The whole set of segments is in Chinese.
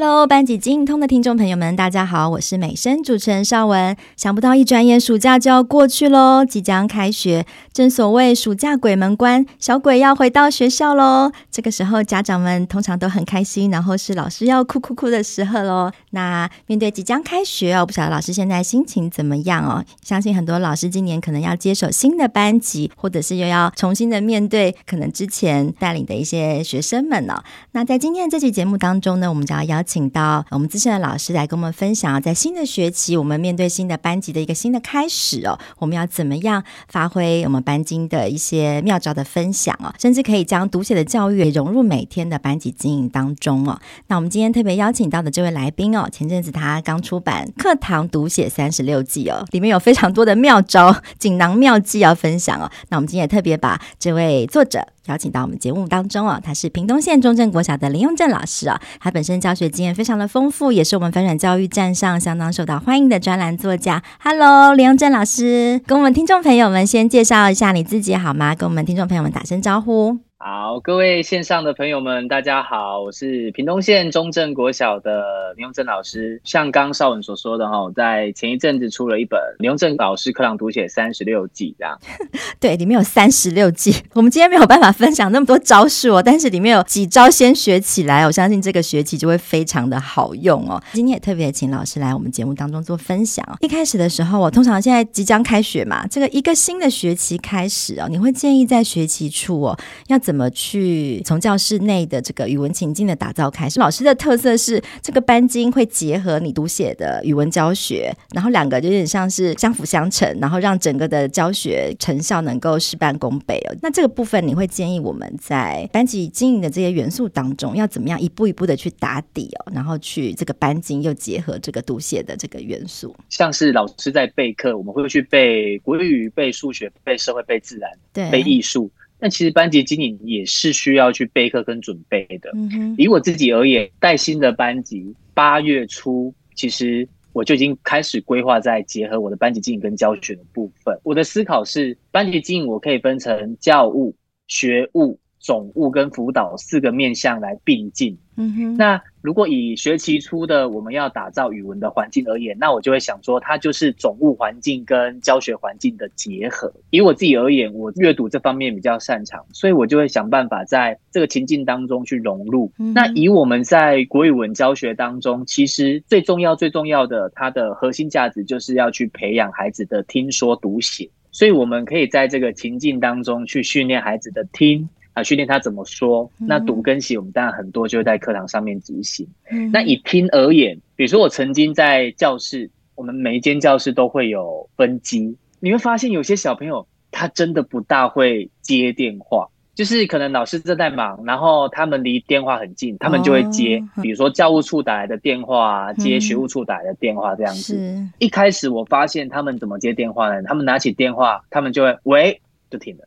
Hello，班级精通的听众朋友们，大家好，我是美声主持人邵文。想不到一转眼暑假就要过去喽，即将开学，正所谓暑假鬼门关，小鬼要回到学校喽。这个时候，家长们通常都很开心，然后是老师要哭哭哭的时候喽。那面对即将开学哦，不晓得老师现在心情怎么样哦？相信很多老师今年可能要接手新的班级，或者是又要重新的面对可能之前带领的一些学生们呢。那在今天的这期节目当中呢，我们就要邀请到我们资深的老师来跟我们分享，在新的学期，我们面对新的班级的一个新的开始哦，我们要怎么样发挥我们班经的一些妙招的分享哦，甚至可以将读写的教育融入每天的班级经营当中哦。那我们今天特别邀请到的这位来宾哦，前阵子他刚出版《课堂读写三十六计》哦，里面有非常多的妙招、锦囊妙计要分享哦。那我们今天也特别把这位作者。邀请到我们节目当中哦，他是屏东县中正国小的林永正老师哦，他本身教学经验非常的丰富，也是我们反转教育站上相当受到欢迎的专栏作家。Hello，林永正老师，跟我们听众朋友们先介绍一下你自己好吗？跟我们听众朋友们打声招呼。好，各位线上的朋友们，大家好，我是屏东县中正国小的林永正老师。像刚邵文所说的哈，在前一阵子出了一本林永正老师课堂读写三十六计，这样。对，里面有三十六计。我们今天没有办法分享那么多招数哦，但是里面有几招先学起来，我相信这个学期就会非常的好用哦。今天也特别请老师来我们节目当中做分享。一开始的时候，我通常现在即将开学嘛，这个一个新的学期开始哦，你会建议在学期初哦要。怎么去从教室内的这个语文情境的打造开始？老师的特色是这个班经会结合你读写的语文教学，然后两个就有点像是相辅相成，然后让整个的教学成效能够事半功倍哦。那这个部分你会建议我们在班级经营的这些元素当中，要怎么样一步一步的去打底哦，然后去这个班经又结合这个读写的这个元素，像是老师在备课，我们会去背国语、背数学、背社会、背自然、对，背艺术。那其实班级经营也是需要去备课跟准备的。以我自己而言，带新的班级，八月初，其实我就已经开始规划在结合我的班级经营跟教学的部分。我的思考是，班级经营我可以分成教务、学务。总务跟辅导四个面向来并进。嗯哼，那如果以学期初的我们要打造语文的环境而言，那我就会想说，它就是总务环境跟教学环境的结合。以我自己而言，我阅读这方面比较擅长，所以我就会想办法在这个情境当中去融入。嗯、那以我们在国语文教学当中，其实最重要、最重要的，它的核心价值就是要去培养孩子的听说读写。所以我们可以在这个情境当中去训练孩子的听。啊，训练他怎么说？那读跟写，我们当然很多就会在课堂上面执行。嗯。那以听而言，比如说我曾经在教室，我们每一间教室都会有分机，你会发现有些小朋友他真的不大会接电话，就是可能老师正在忙，然后他们离电话很近，他们就会接，哦、比如说教务处打来的电话，接学务处打来的电话这样子。嗯。一开始我发现他们怎么接电话呢？他们拿起电话，他们就会喂，就停了。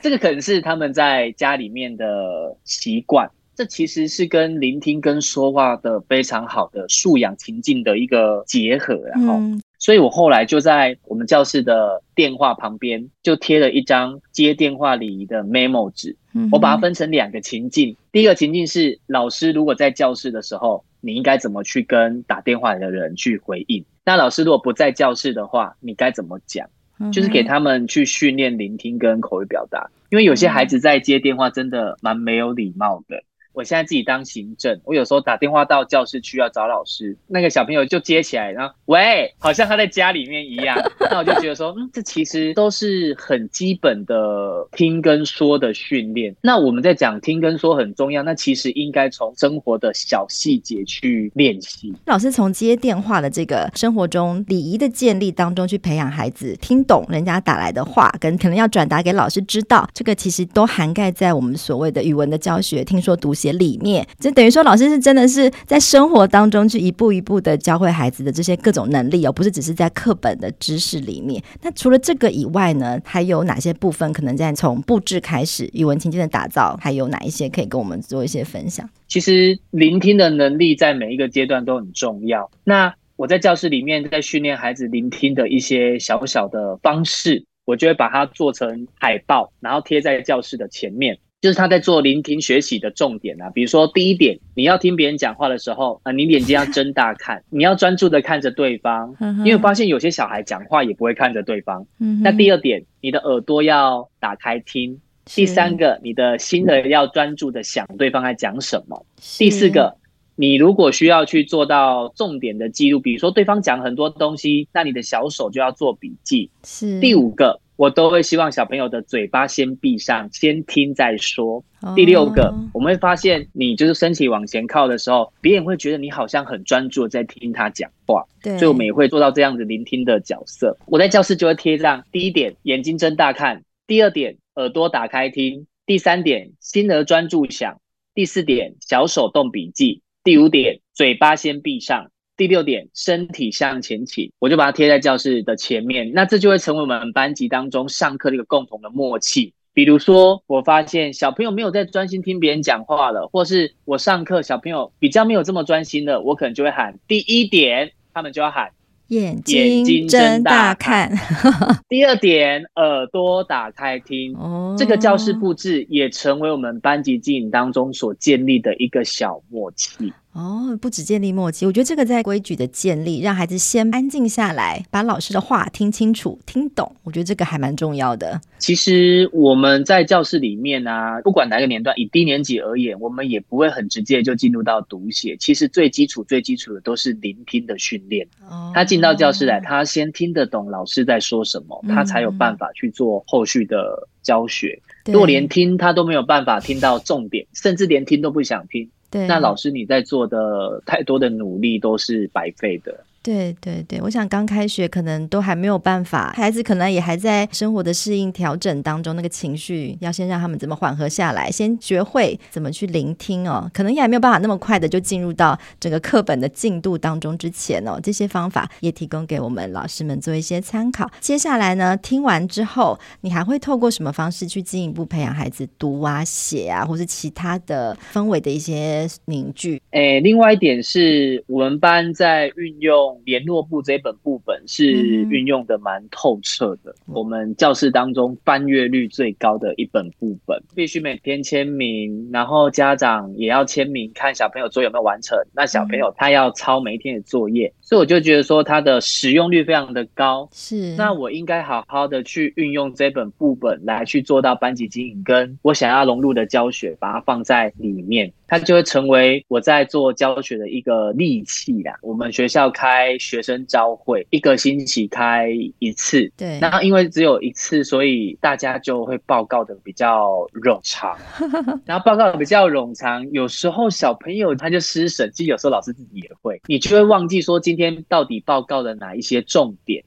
这个可能是他们在家里面的习惯，这其实是跟聆听跟说话的非常好的素养情境的一个结合，然后，所以我后来就在我们教室的电话旁边就贴了一张接电话礼仪的 memo 纸，我把它分成两个情境，第一个情境是老师如果在教室的时候，你应该怎么去跟打电话的人去回应？那老师如果不在教室的话，你该怎么讲？就是给他们去训练聆听跟口语表达，因为有些孩子在接电话真的蛮没有礼貌的。我现在自己当行政，我有时候打电话到教室去要找老师，那个小朋友就接起来，然后喂，好像他在家里面一样。那我就觉得说，嗯，这其实都是很基本的听跟说的训练。那我们在讲听跟说很重要，那其实应该从生活的小细节去练习。老师从接电话的这个生活中礼仪的建立当中去培养孩子听懂人家打来的话，跟可能要转达给老师知道，这个其实都涵盖在我们所谓的语文的教学，听说读写。里面，就等于说老师是真的是在生活当中去一步一步的教会孩子的这些各种能力哦，不是只是在课本的知识里面。那除了这个以外呢，还有哪些部分可能在从布置开始，语文情境的打造，还有哪一些可以跟我们做一些分享？其实聆听的能力在每一个阶段都很重要。那我在教室里面在训练孩子聆听的一些小小的方式，我就会把它做成海报，然后贴在教室的前面。就是他在做聆听学习的重点啊，比如说第一点，你要听别人讲话的时候啊，你眼睛要睁大看，你要专注的看着对方，因为发现有些小孩讲话也不会看着对方。那第二点，你的耳朵要打开听。第三个，你的心的要专注的想对方在讲什么。第四个，你如果需要去做到重点的记录，比如说对方讲很多东西，那你的小手就要做笔记。是。第五个。我都会希望小朋友的嘴巴先闭上，先听再说。第六个，我们会发现你就是身体往前靠的时候，别人会觉得你好像很专注在听他讲话。对，所以我们也会做到这样子聆听的角色。我在教室就会贴上：第一点，眼睛睁大看；第二点，耳朵打开听；第三点，心儿专注想；第四点，小手动笔记；第五点，嘴巴先闭上。第六点，身体向前倾，我就把它贴在教室的前面。那这就会成为我们班级当中上课的一个共同的默契。比如说，我发现小朋友没有在专心听别人讲话了，或是我上课小朋友比较没有这么专心了，我可能就会喊第一点，他们就要喊眼睛睁大看。第二点，耳朵打开听。哦，这个教室布置也成为我们班级经营当中所建立的一个小默契。哦，不止建立默契，我觉得这个在规矩的建立，让孩子先安静下来，把老师的话听清楚、听懂，我觉得这个还蛮重要的。其实我们在教室里面啊，不管哪个年段，以低年级而言，我们也不会很直接就进入到读写。其实最基础、最基础的都是聆听的训练。哦，他进到教室来，他先听得懂老师在说什么，他才有办法去做后续的教学。嗯、如果连听他都没有办法听到重点，甚至连听都不想听。对，那老师你在做的太多的努力都是白费的。对对对，我想刚开学可能都还没有办法，孩子可能也还在生活的适应调整当中，那个情绪要先让他们怎么缓和下来，先学会怎么去聆听哦，可能也还没有办法那么快的就进入到整个课本的进度当中之前哦，这些方法也提供给我们老师们做一些参考。接下来呢，听完之后，你还会透过什么方式去进一步培养孩子读啊、写啊，或是其他的氛围的一些凝聚？诶，另外一点是我们班在运用。联络簿这一本部分是运用的蛮透彻的，我们教室当中翻阅率最高的一本部分，必须每天签名，然后家长也要签名，看小朋友作业有没有完成。那小朋友他要抄每一天的作业，所以我就觉得说它的使用率非常的高。是，那我应该好好的去运用这本簿本来去做到班级经营，跟我想要融入的教学，把它放在里面。它就会成为我在做教学的一个利器啦。我们学校开学生招会，一个星期开一次。对，那因为只有一次，所以大家就会报告的比较冗长。然后报告的比较冗长，有时候小朋友他就失神，其实有时候老师自己也会，你就会忘记说今天到底报告了哪一些重点。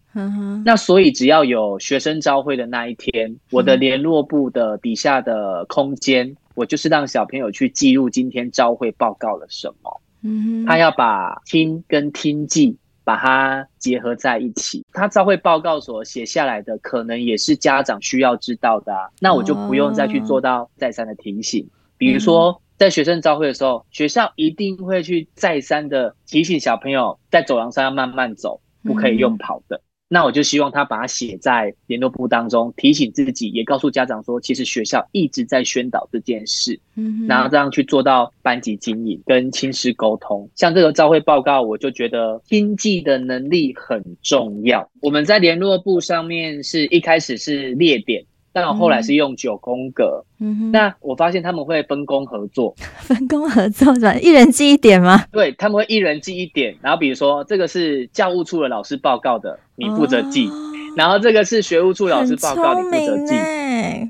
那所以只要有学生招会的那一天，我的联络部的底下的空间。我就是让小朋友去记录今天招会报告了什么，嗯，他要把听跟听记把它结合在一起。他招会报告所写下来的，可能也是家长需要知道的啊，那我就不用再去做到再三的提醒。比如说，在学生招会的时候，学校一定会去再三的提醒小朋友，在走廊上要慢慢走，不可以用跑的。那我就希望他把它写在联络簿当中，提醒自己，也告诉家长说，其实学校一直在宣导这件事，嗯，然后这样去做到班级经营跟亲师沟通。像这个召会报告，我就觉得听记的能力很重要。我们在联络簿上面是一开始是列点。但我后来是用九宫格，嗯哼，那我发现他们会分工合作，分工合作是吧？一人记一点吗？对，他们会一人记一点，然后比如说这个是教务处的老师报告的，你负责记，哦，然后这个是学务处老师报告，你负责记，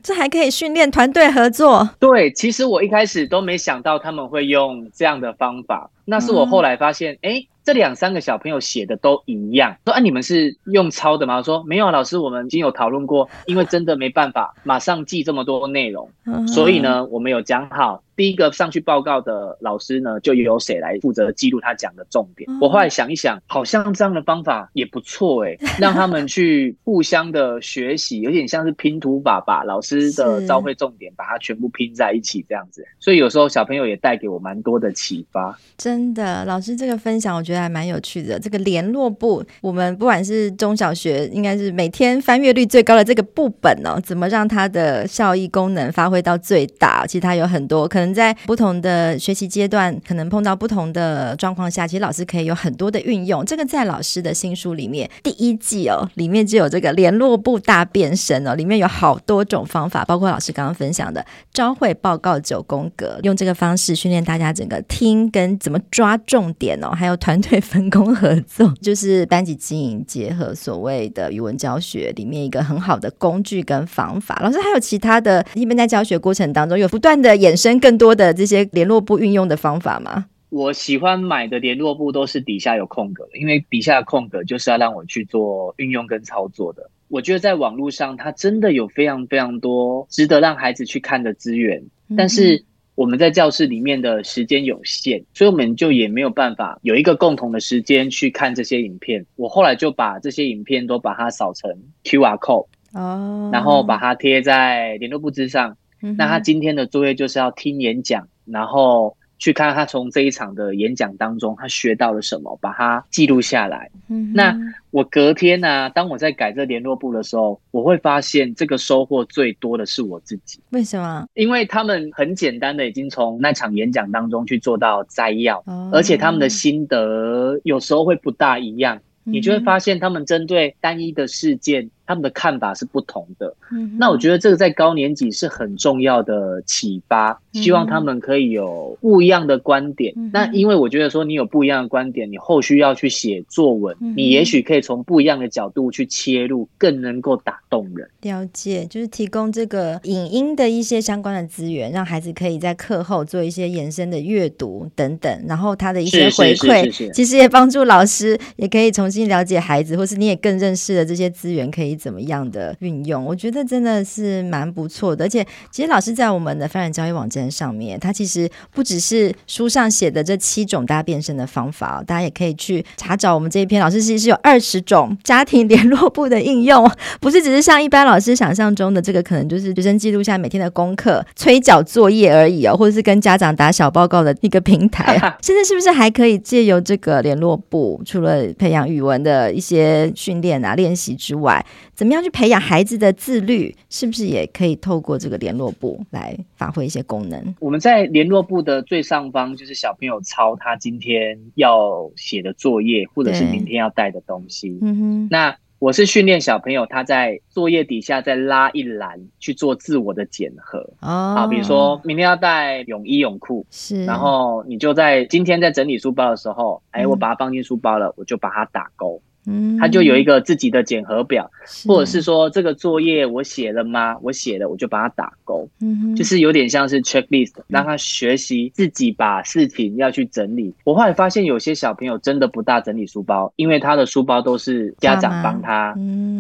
这还可以训练团队合作。对，其实我一开始都没想到他们会用这样的方法，那是我后来发现，哎，嗯。这两三个小朋友写的都一样，说啊，你们是用抄的吗？我说没有，老师，我们已经有讨论过，因为真的没办法马上记这么多内容，所以呢，我们有讲好第一个上去报告的老师呢，就由谁来负责记录他讲的重点。我后来想一想，好像这样的方法也不错哎，让他们去互相的学习，有点像是拼图法，把老师的招会重点把它全部拼在一起这样子。所以有时候小朋友也带给我蛮多的启发。真的，老师这个分享我觉得还蛮有趣的。这个联络部，我们不管是中小学，应该是每天翻阅率最高的这个部本哦，怎么让它的效益功能发挥到最大？其实它有很多可能在不同的学习阶段，可能碰到不同的状况下，其实老师可以有很多的运用。这个在老师的新书里面第一季哦，里面就有这个联络部大变身哦，里面有好多种方法，包括老师刚刚分享的招会报告九宫格，用这个方式训练大家整个听跟怎么抓重点哦，还有团队分工合作，就是班级经营结合所谓的语文教学里面一个很好的工具跟方法。老师还有其他的，一般在教学过程当中有不断的衍生更多的这些联络簿运用的方法吗？我喜欢买的联络簿都是底下有空格的，因为底下的空格就是要让我去做运用跟操作的。我觉得在网络上，它真的有非常非常多值得让孩子去看的资源，但是我们在教室里面的时间有限，所以我们就也没有办法有一个共同的时间去看这些影片。我后来就把这些影片都把它扫成 QR code，哦，然后把它贴在联络簿之上。那他今天的作业就是要听演讲，然后。去看他从这一场的演讲当中，他学到了什么，把它记录下来。嗯，那我隔天呢、啊，当我在改这联络簿的时候，我会发现这个收获最多的是我自己。为什么？因为他们很简单的已经从那场演讲当中去做到摘要，哦、而且他们的心得有时候会不大一样，嗯、你就会发现他们针对单一的事件。他们的看法是不同的，嗯，那我觉得这个在高年级是很重要的启发，希望他们可以有不一样的观点。嗯，那因为我觉得说你有不一样的观点，你后续要去写作文，嗯，你也许可以从不一样的角度去切入，更能够打动人。了解，就是提供这个影音的一些相关的资源，让孩子可以在课后做一些延伸的阅读等等，然后他的一些回馈，其实也帮助老师也可以重新了解孩子，或是你也更认识了这些资源可以。怎么样的运用？我觉得真的是蛮不错的，而且其实老师在我们的发展教育网站上面，他其实不只是书上写的这七种大变身的方法，大家也可以去查找我们这一篇。老师其实是有二十种家庭联络簿的应用，不是只是像一般老师想象中的这个，可能就是学生记录下每天的功课、催缴作业而已哦，或者是跟家长打小报告的一个平台。现在是不是还可以借由这个联络簿，除了培养语文的一些训练啊、练习之外，怎么样去培养孩子的自律？是不是也可以透过这个联络部来发挥一些功能？我们在联络部的最上方，就是小朋友抄他今天要写的作业，或者是明天要带的东西。嗯哼。那我是训练小朋友，他在作业底下再拉一栏去做自我的检核。哦。好，比如说明天要带泳衣泳裤，是。然后你就在今天在整理书包的时候，哎，我把它放进书包了，我就把它打勾。嗯，他就有一个自己的检核表，或者是说这个作业我写了吗？我写了，我就把它打勾。嗯，就是有点像是 checklist，让他学习自己把事情要去整理。我后来发现有些小朋友真的不大整理书包，因为他的书包都是家长帮他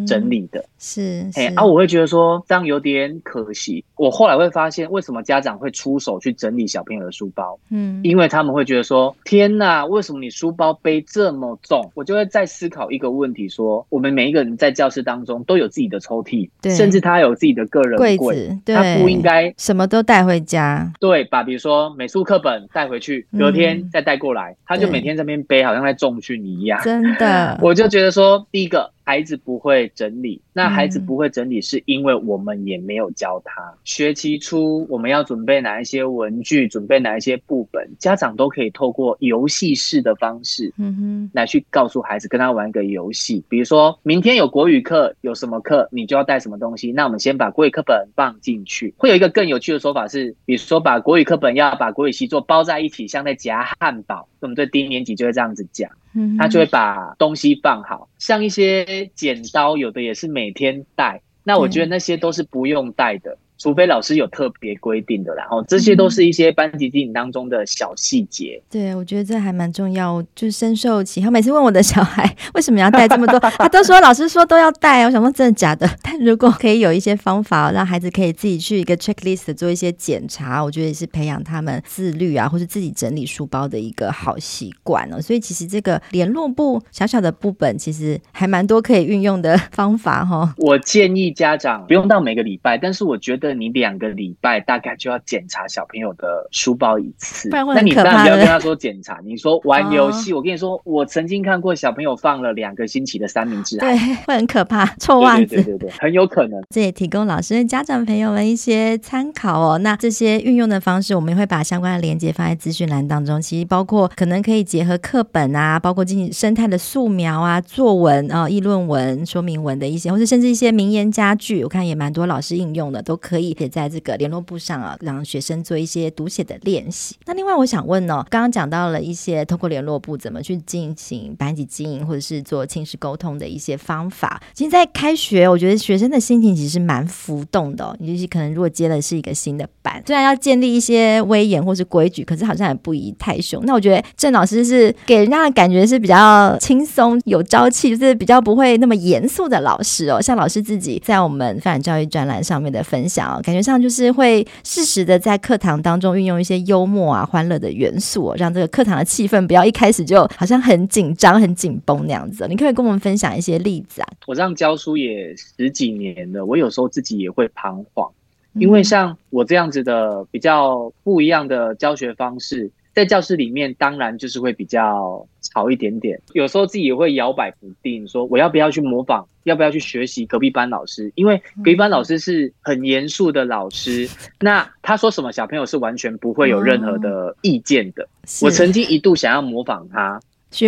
整理的。是，哎啊，我会觉得说这样有点可惜。我后来会发现，为什么家长会出手去整理小朋友的书包？嗯，因为他们会觉得说，天哪，为什么你书包背这么重？我就会再思考一个问题说，我们每一个人在教室当中都有自己的抽屉，对，甚至他有自己的个人柜子，对，他不应该什么都带回家，对，把比如说美术课本带回去，隔天再带过来，嗯，他就每天在那边背，好像在重训一样，真的，我就觉得说，第一个。孩子不会整理，那孩子不会整理是因为我们也没有教他。嗯、学期初我们要准备哪一些文具，准备哪一些部本，家长都可以透过游戏式的方式，嗯哼，来去告诉孩子，跟他玩一个游戏。比如说明天有国语课，有什么课，你就要带什么东西。那我们先把国语课本放进去。会有一个更有趣的说法是，比如说把国语课本要把国语习作包在一起，像在夹汉堡。我们对低年级就会这样子讲。他就会把东西放好，像一些剪刀，有的也是每天带。那我觉得那些都是不用带的。除非老师有特别规定的，然后这些都是一些班级经营当中的小细节。对，我觉得这还蛮重要，就是深受其害。每次问我的小孩 为什么要带这么多，他都说老师说都要带。我想说真的假的？但如果可以有一些方法，让孩子可以自己去一个 checklist 做一些检查，我觉得也是培养他们自律啊，或是自己整理书包的一个好习惯哦。所以其实这个联络簿小小的部本，其实还蛮多可以运用的方法哈、哦。我建议家长不用到每个礼拜，但是我觉得你两个礼拜大概就要检查小朋友的书包一次。那你当然不要跟他说检查，你说玩游戏。哦、我跟你说，我曾经看过小朋友放了两个星期的三明治，对，会很可怕，臭袜子，对对对对，很有可能。这也提供老师、家长朋友们一些参考哦。那这些运用的方式，我们也会把相关的链接放在资讯栏当中。其实包括可能可以结合课本啊，包括进行生态的素描啊、作文啊、议论文、说明文的一些，或者甚至一些名言佳句，我看也蛮多老师应用的，都可以可以写在这个联络簿上啊，让学生做一些读写的练习。那另外我想问哦，刚刚讲到了一些通过联络簿怎么去进行班级经营，或者是做亲师沟通的一些方法。其实，在开学，我觉得学生的心情其实蛮浮动的哦。尤其可能如果接的是一个新的班，虽然要建立一些威严或是规矩，可是好像也不宜太凶。那我觉得郑老师是给人家的感觉是比较轻松、有朝气，就是比较不会那么严肃的老师哦。像老师自己在我们发展教育专栏上面的分享哦，感觉上就是会适时的在课堂当中运用一些幽默啊、欢乐的元素哦，让这个课堂的气氛不要一开始就好像很紧张、很紧绷那样子。你可以跟我们分享一些例子啊？我这样教书也十几年了，我有时候自己也会彷徨，因为像我这样子的比较不一样的教学方式。在教室里面，当然就是会比较吵一点点。有时候自己也会摇摆不定，说我要不要去模仿，要不要去学习隔壁班老师？因为隔壁班老师是很严肃的老师，那他说什么，小朋友是完全不会有任何的意见的。我曾经一度想要模仿他，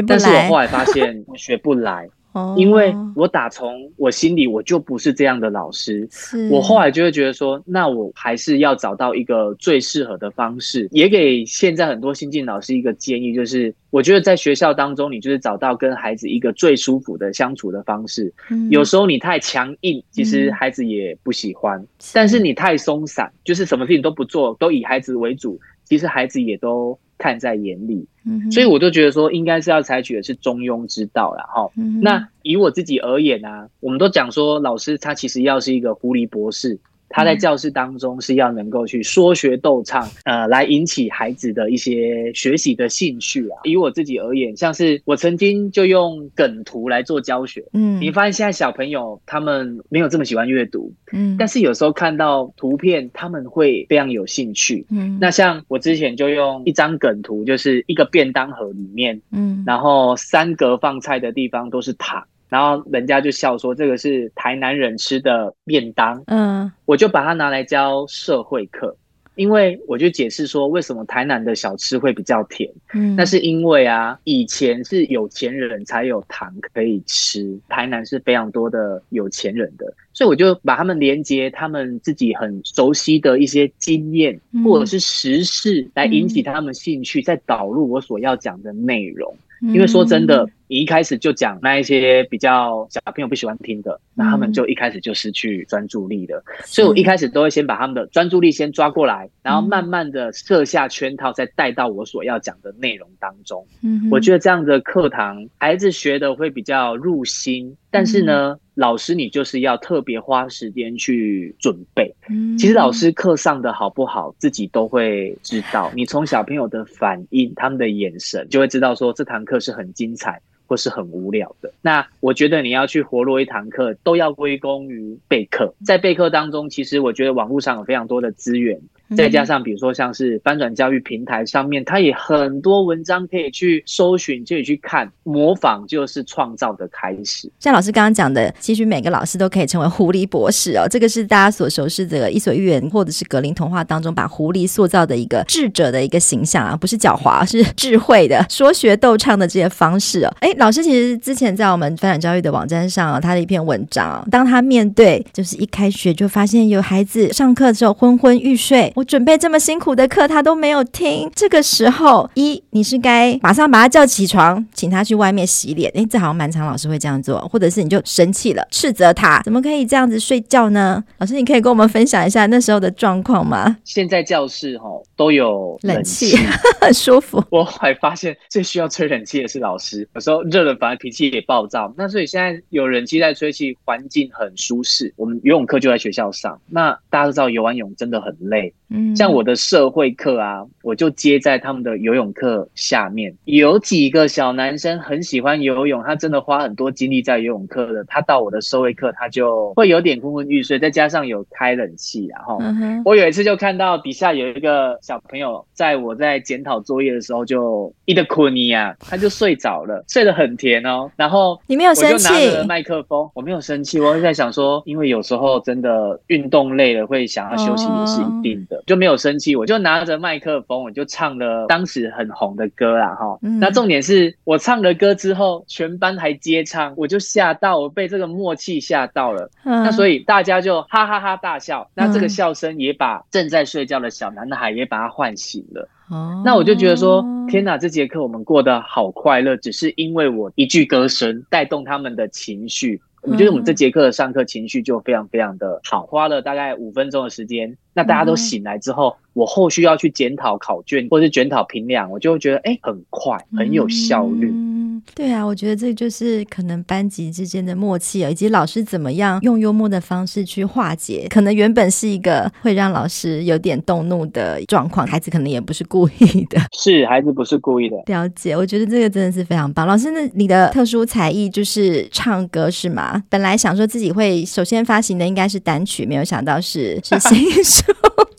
但是我后来发现我 学不来。因为我打从我心里我就不是这样的老师，我后来就会觉得说，那我还是要找到一个最适合的方式，也给现在很多新进老师一个建议，就是我觉得在学校当中，你就是找到跟孩子一个最舒服的相处的方式。有时候你太强硬，其实孩子也不喜欢；但是你太松散，就是什么事情都不做，都以孩子为主，其实孩子也都。看在眼里，所以我就觉得说，应该是要采取的是中庸之道了哈。那以我自己而言啊，我们都讲说，老师他其实要是一个狐狸博士。他在教室当中是要能够去说学逗唱，呃，来引起孩子的一些学习的兴趣啊。以我自己而言，像是我曾经就用梗图来做教学，嗯，你发现现在小朋友他们没有这么喜欢阅读，嗯，但是有时候看到图片他们会非常有兴趣，嗯，那像我之前就用一张梗图，就是一个便当盒里面，嗯，然后三格放菜的地方都是糖。然后人家就笑说，这个是台南人吃的便当，嗯，我就把它拿来教社会课，因为我就解释说，为什么台南的小吃会比较甜，嗯，那是因为啊，以前是有钱人才有糖可以吃，台南是非常多的有钱人的，所以我就把他们连接他们自己很熟悉的一些经验或者是时事来引起他们兴趣，再导入我所要讲的内容，因为说真的。你一开始就讲那一些比较小朋友不喜欢听的，那他们就一开始就失去专注力了。所以我一开始都会先把他们的专注力先抓过来，然后慢慢的设下圈套，再带到我所要讲的内容当中。嗯，我觉得这样的课堂，孩子学的会比较入心。但是呢，老师你就是要特别花时间去准备。嗯其实老师课上的好不好，自己都会知道。你从小朋友的反应、他们的眼神，就会知道说这堂课是很精彩。或是很无聊的，那我觉得你要去活络一堂课，都要归功于备课。在备课当中，其实我觉得网络上有非常多的资源。再加上，比如说像是翻转教育平台上面，它也很多文章可以去搜寻，可以去看。模仿就是创造的开始。像老师刚刚讲的，其实每个老师都可以成为狐狸博士哦。这个是大家所熟悉的《伊索寓言》或者是格林童话当中把狐狸塑造的一个智者的一个形象啊，不是狡猾，是智慧的，说学逗唱的这些方式哦。哎，老师其实之前在我们翻转教育的网站上啊，他的一篇文章，当他面对就是一开学就发现有孩子上课之后昏昏欲睡。我准备这么辛苦的课，他都没有听。这个时候，一你是该马上把他叫起床，请他去外面洗脸。诶，这好像蛮常老师会这样做，或者是你就生气了，斥责他，怎么可以这样子睡觉呢？老师，你可以跟我们分享一下那时候的状况吗？现在教室哈都有冷气，冷气很舒服。我还发现最需要吹冷气的是老师，有时候热了反而脾气也暴躁。那所以现在有冷气在吹气，环境很舒适。我们游泳课就在学校上，那大家都知道游完泳真的很累。嗯，像我的社会课啊，我就接在他们的游泳课下面。有几个小男生很喜欢游泳，他真的花很多精力在游泳课的。他到我的社会课，他就会有点昏昏欲睡，再加上有开冷气，然后我有一次就看到底下有一个小朋友，在我在检讨作业的时候就一个困你啊，他就睡着了，睡得很甜哦。然后你没有生气？我就拿着麦克风，我没有生气，我是在想说，因为有时候真的运动累了会想要休息也是一定的。就没有生气，我就拿着麦克风，我就唱了当时很红的歌啦哈。嗯、那重点是我唱了歌之后，全班还接唱，我就吓到，我被这个默契吓到了。嗯、那所以大家就哈哈哈大笑，那这个笑声也把正在睡觉的小男孩也把他唤醒了。嗯、那我就觉得说，天哪，这节课我们过得好快乐，只是因为我一句歌声带动他们的情绪。我觉得我们这节课的上课情绪就非常非常的好，花了大概五分钟的时间。那大家都醒来之后，我后续要去检讨考卷或是检讨评量，我就会觉得哎，很快，很有效率。嗯，对啊，我觉得这就是可能班级之间的默契啊，以及老师怎么样用幽默的方式去化解，可能原本是一个会让老师有点动怒的状况，孩子可能也不是故意的。是，孩子不是故意的。了解，我觉得这个真的是非常棒。老师，那你的特殊才艺就是唱歌是吗？本来想说自己会首先发行的应该是单曲，没有想到是是新 书。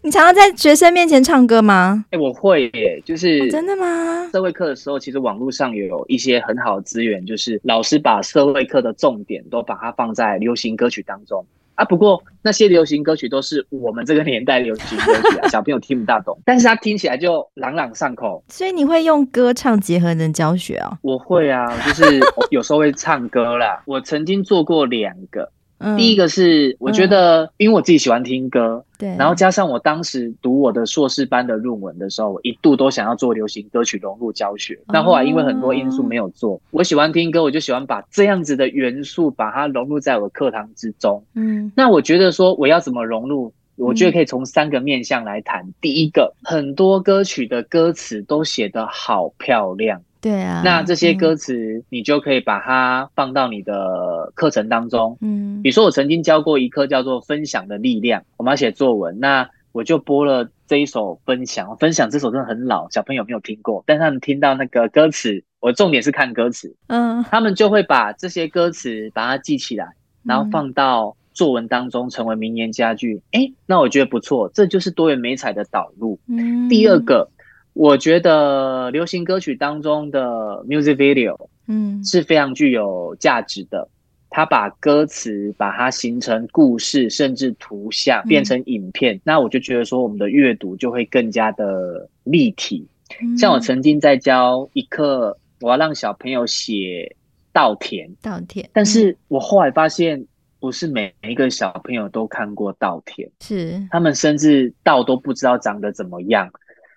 你常常在学生面前唱歌吗？哎、欸，我会耶，就是、哦、真的吗？社会课的时候，其实网络上有一些很好的资源，就是老师把社会课的重点都把它放在流行歌曲当中啊。不过那些流行歌曲都是我们这个年代流行歌曲啊，小朋友听不大懂，但是他听起来就朗朗上口。所以你会用歌唱结合的教学哦？我会啊，就是有时候会唱歌啦。我曾经做过两个。第一个是我觉得，因为我自己喜欢听歌，对，然后加上我当时读我的硕士班的论文的时候，我一度都想要做流行歌曲融入教学。那后来因为很多因素没有做。我喜欢听歌，我就喜欢把这样子的元素把它融入在我的课堂之中。嗯，那我觉得说我要怎么融入，我觉得可以从三个面向来谈。第一个，很多歌曲的歌词都写得好漂亮。对啊，那这些歌词你就可以把它放到你的课程当中。嗯，比如说我曾经教过一课叫做《分享的力量》，我们要写作文，那我就播了这一首《分享》。分享这首真的很老，小朋友没有听过，但他们听到那个歌词，我重点是看歌词，嗯，他们就会把这些歌词把它记起来，然后放到作文当中成为名言佳句。哎，那我觉得不错，这就是多元美彩的导入。嗯，第二个。我觉得流行歌曲当中的 music video，嗯，是非常具有价值的。他把歌词把它形成故事，甚至图像变成影片，嗯、那我就觉得说我们的阅读就会更加的立体。嗯、像我曾经在教一课，我要让小朋友写稻田，稻田，但是我后来发现，不是每一个小朋友都看过稻田，是。他们甚至稻都不知道长得怎么样。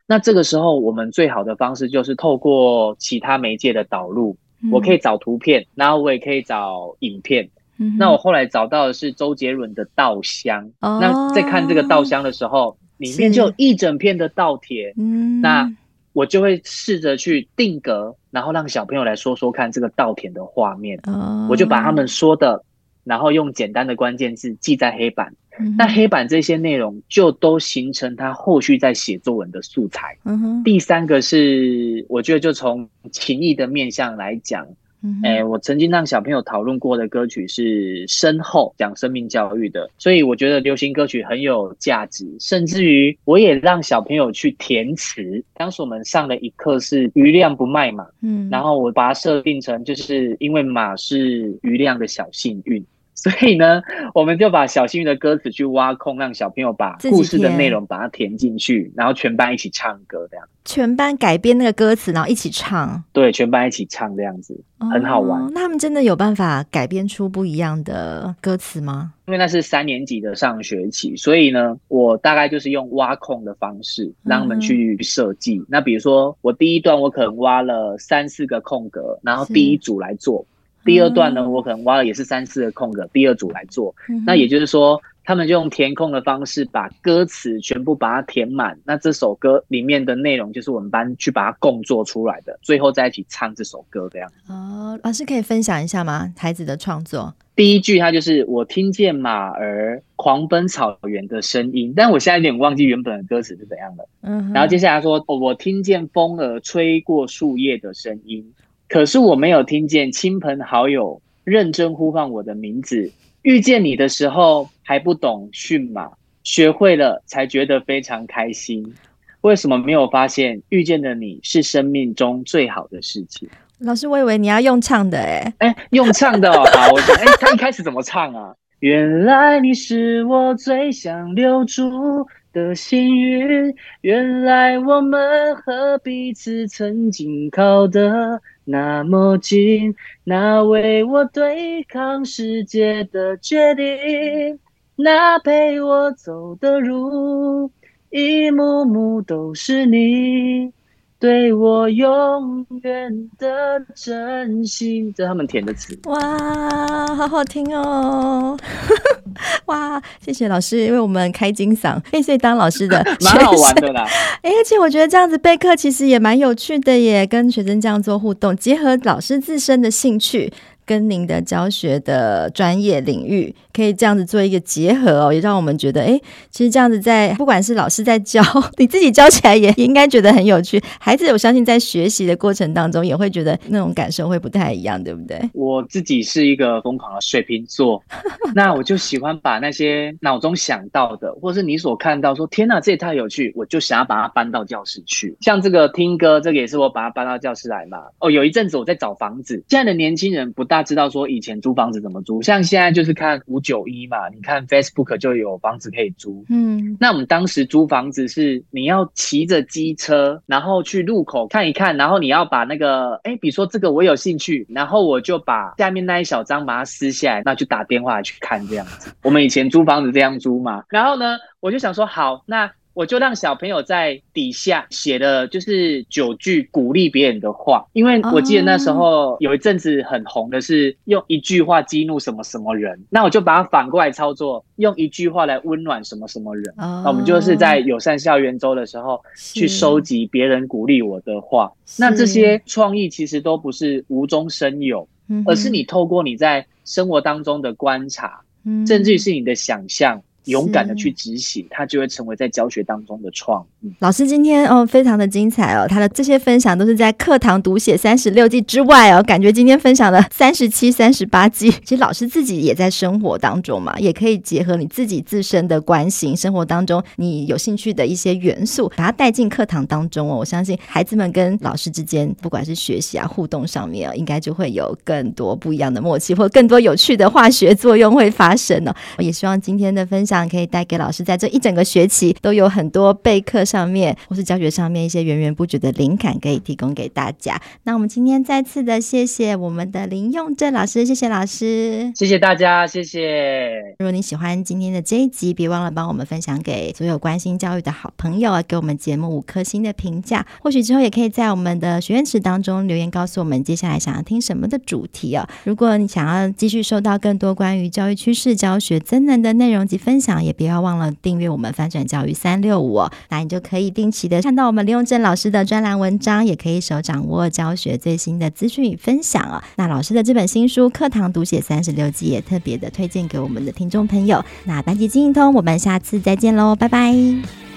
那这个时候，我们最好的方式就是透过其他媒介的导入。嗯、我可以找图片，然后我也可以找影片。嗯、那我后来找到的是周杰伦的《稻香》。哦、那在看这个《稻香》的时候，里面就有一整片的稻田。嗯，那我就会试着去定格，然后让小朋友来说说看这个稻田的画面。哦、我就把他们说的，然后用简单的关键字记在黑板。那黑板这些内容就都形成他后续在写作文的素材。嗯。第三个是，我觉得就从情谊的面向来讲。哎，我曾经让小朋友讨论过的歌曲是《身后》，讲生命教育的，所以我觉得流行歌曲很有价值。甚至于，我也让小朋友去填词。当时我们上了一课是“余量不卖马”，嗯，然后我把它设定成就是因为马是余量的小幸运。所以呢，我们就把小幸运的歌词去挖空，让小朋友把故事的内容把它填进去，然后全班一起唱歌，这样。全班改编那个歌词，然后一起唱。对，全班一起唱这样子，很好玩。哦，那他们真的有办法改编出不一样的歌词吗？因为那是三年级的上学期，所以呢，我大概就是用挖空的方式让他们去设计。嗯、那比如说，我第一段我可能挖了三四个空格，然后第一组来做。第二段呢，我可能挖了也是三四个空格，第二组来做。嗯、那也就是说，他们就用填空的方式把歌词全部把它填满。那这首歌里面的内容就是我们班去把它共做出来的，最后在一起唱这首歌这样。哦，老师可以分享一下吗？孩子的创作。第一句它就是我听见马儿狂奔草原的声音，但我现在有点忘记原本的歌词是怎样的。嗯，然后接下来说，我听见风儿吹过树叶的声音。可是我没有听见亲朋好友认真呼唤我的名字。遇见你的时候还不懂驯马，学会了才觉得非常开心。为什么没有发现遇见的你是生命中最好的事情？老师，我以为你要用唱的诶诶用唱的哦。好，我想，诶他一开始怎么唱啊？原来你是我最想留住的幸运，原来我们和彼此曾经靠得那么近，那为我对抗世界的决定，那陪我走的路，一幕幕都是你。对我永远的真心，这是他们填的词。哇，好好听哦！哇，谢谢老师为我们开金嗓，所以当老师的 蛮好玩的啦。哎，而且我觉得这样子备课其实也蛮有趣的耶，跟学生这样做互动，结合老师自身的兴趣。跟您的教学的专业领域可以这样子做一个结合哦，也让我们觉得，哎，其实这样子在不管是老师在教，你自己教起来也也应该觉得很有趣。孩子，我相信在学习的过程当中也会觉得那种感受会不太一样，对不对？我自己是一个疯狂的水瓶座，那我就喜欢把那些脑中想到的，或是你所看到说，天哪，这也太有趣，我就想要把它搬到教室去。像这个听歌，这个也是我把它搬到教室来嘛。哦，有一阵子我在找房子，现在的年轻人不大。大家知道说以前租房子怎么租，像现在就是看五九一嘛，你看 Facebook 就有房子可以租。嗯，那我们当时租房子是你要骑着机车，然后去路口看一看，然后你要把那个，哎，比如说这个我有兴趣，然后我就把下面那一小张把它撕下来，那就打电话去看这样子。我们以前租房子这样租嘛，然后呢，我就想说好，那。我就让小朋友在底下写了就是九句鼓励别人的话，因为我记得那时候有一阵子很红的是用一句话激怒什么什么人，那我就把它反过来操作，用一句话来温暖什么什么人。那我们就是在友善校园周的时候去收集别人鼓励我的话，那这些创意其实都不是无中生有，而是你透过你在生活当中的观察，甚至于是你的想象。勇敢的去执行，它就会成为在教学当中的创意。老师今天哦，非常的精彩哦，他的这些分享都是在课堂读写三十六计之外哦，感觉今天分享了三十七、三十八计。其实老师自己也在生活当中嘛，也可以结合你自己自身的关心，生活当中你有兴趣的一些元素，把它带进课堂当中哦。我相信孩子们跟老师之间，不管是学习啊、互动上面啊，应该就会有更多不一样的默契，或更多有趣的化学作用会发生哦。我也希望今天的分享。可以带给老师在这一整个学期都有很多备课面或是教学上面一些源源不绝的灵感可以提供给大家。那我们今天再次的谢谢我们的林用正老师，谢谢老师，谢谢大家，谢谢。如果你喜欢今天的这一集，别忘了帮我们分享给所有关心教育的好朋友啊，给我们节目五颗星的评价。或许之后也可以在我们的许愿池当中留言告诉我们接下来想要听什么的主题哦。如果你想要继续收到更多关于教育趋势、教学增能的内容及分享。也不要忘了订阅我们翻转教育三六五哦，那你就可以定期的看到我们林永正老师的专栏文章，也可以手掌握教学最新的资讯与分享哦。那老师的这本新书《课堂读写三十六计》也特别的推荐给我们的听众朋友。那班级经营通，我们下次再见喽，拜拜。